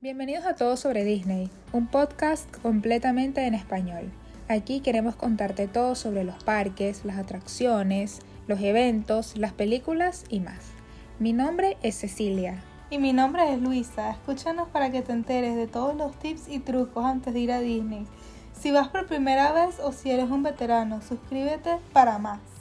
Bienvenidos a Todo sobre Disney, un podcast completamente en español. Aquí queremos contarte todo sobre los parques, las atracciones, los eventos, las películas y más. Mi nombre es Cecilia. Y mi nombre es Luisa. Escúchanos para que te enteres de todos los tips y trucos antes de ir a Disney. Si vas por primera vez o si eres un veterano, suscríbete para más.